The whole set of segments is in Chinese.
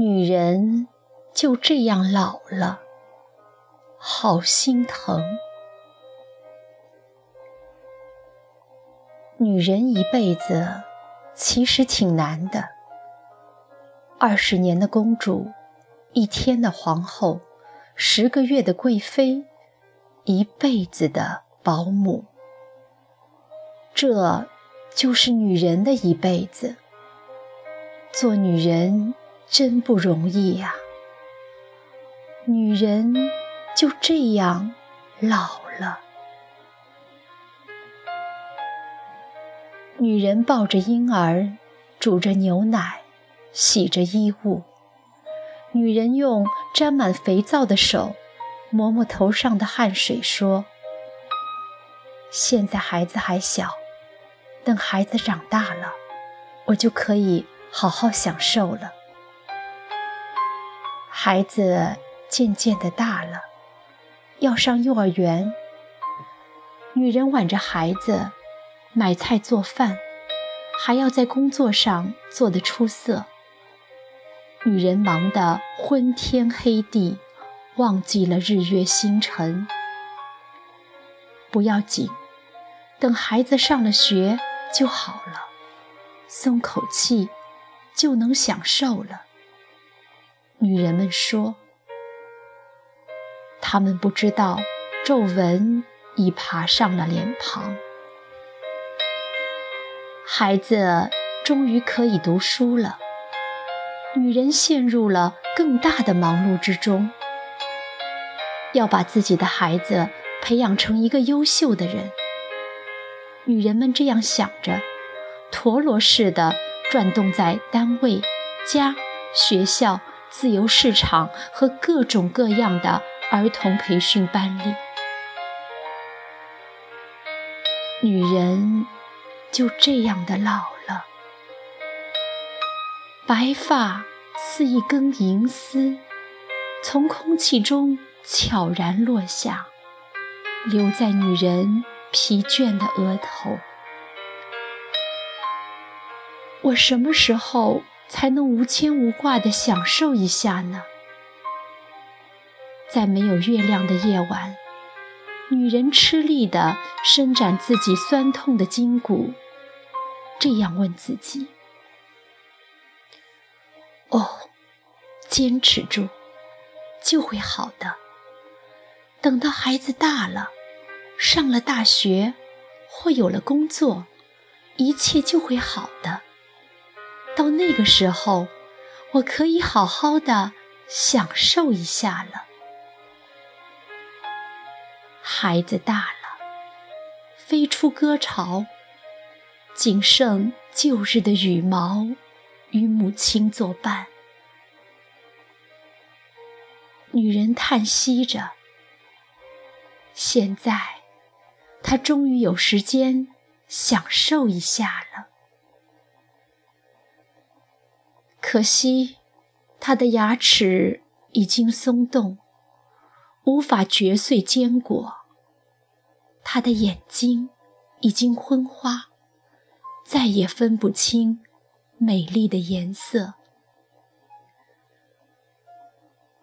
女人就这样老了，好心疼。女人一辈子其实挺难的，二十年的公主，一天的皇后，十个月的贵妃，一辈子的保姆，这就是女人的一辈子。做女人。真不容易呀！女人就这样老了。女人抱着婴儿，煮着牛奶，洗着衣物。女人用沾满肥皂的手抹抹头上的汗水，说：“现在孩子还小，等孩子长大了，我就可以好好享受了。”孩子渐渐的大了，要上幼儿园。女人挽着孩子，买菜做饭，还要在工作上做得出色。女人忙得昏天黑地，忘记了日月星辰。不要紧，等孩子上了学就好了，松口气，就能享受了。女人们说：“他们不知道皱纹已爬上了脸庞。”孩子终于可以读书了，女人陷入了更大的忙碌之中，要把自己的孩子培养成一个优秀的人。女人们这样想着，陀螺似的转动在单位、家、学校。自由市场和各种各样的儿童培训班里，女人就这样的老了，白发似一根银丝，从空气中悄然落下，留在女人疲倦的额头。我什么时候？才能无牵无挂地享受一下呢？在没有月亮的夜晚，女人吃力地伸展自己酸痛的筋骨，这样问自己：“哦，坚持住，就会好的。等到孩子大了，上了大学，或有了工作，一切就会好的。”到那个时候，我可以好好的享受一下了。孩子大了，飞出歌巢，仅剩旧日的羽毛与母亲作伴。女人叹息着，现在她终于有时间享受一下了。可惜，他的牙齿已经松动，无法嚼碎坚果；他的眼睛已经昏花，再也分不清美丽的颜色。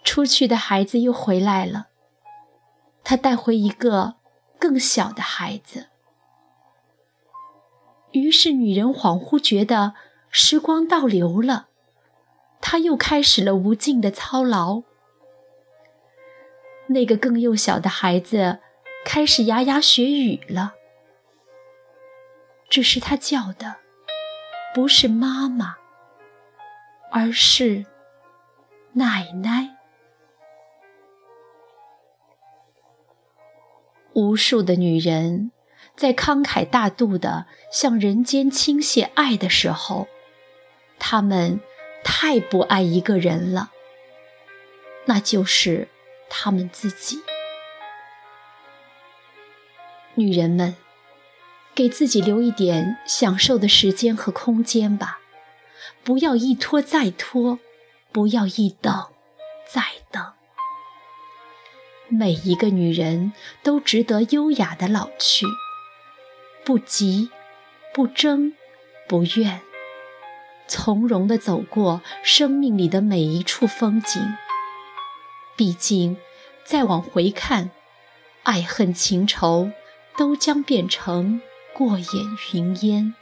出去的孩子又回来了，他带回一个更小的孩子。于是，女人恍惚觉得时光倒流了。他又开始了无尽的操劳。那个更幼小的孩子开始牙牙学语了，只是他叫的不是妈妈，而是奶奶。无数的女人在慷慨大度的向人间倾泻爱的时候，她们。太不爱一个人了，那就是他们自己。女人们，给自己留一点享受的时间和空间吧，不要一拖再拖，不要一等再等。每一个女人都值得优雅的老去，不急，不争，不怨。从容地走过生命里的每一处风景。毕竟，再往回看，爱恨情仇都将变成过眼云烟。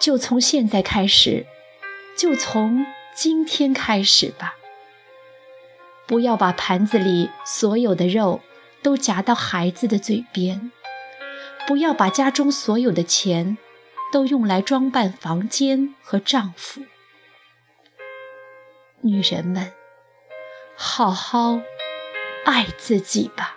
就从现在开始，就从今天开始吧。不要把盘子里所有的肉都夹到孩子的嘴边，不要把家中所有的钱都用来装扮房间和丈夫。女人们，好好爱自己吧。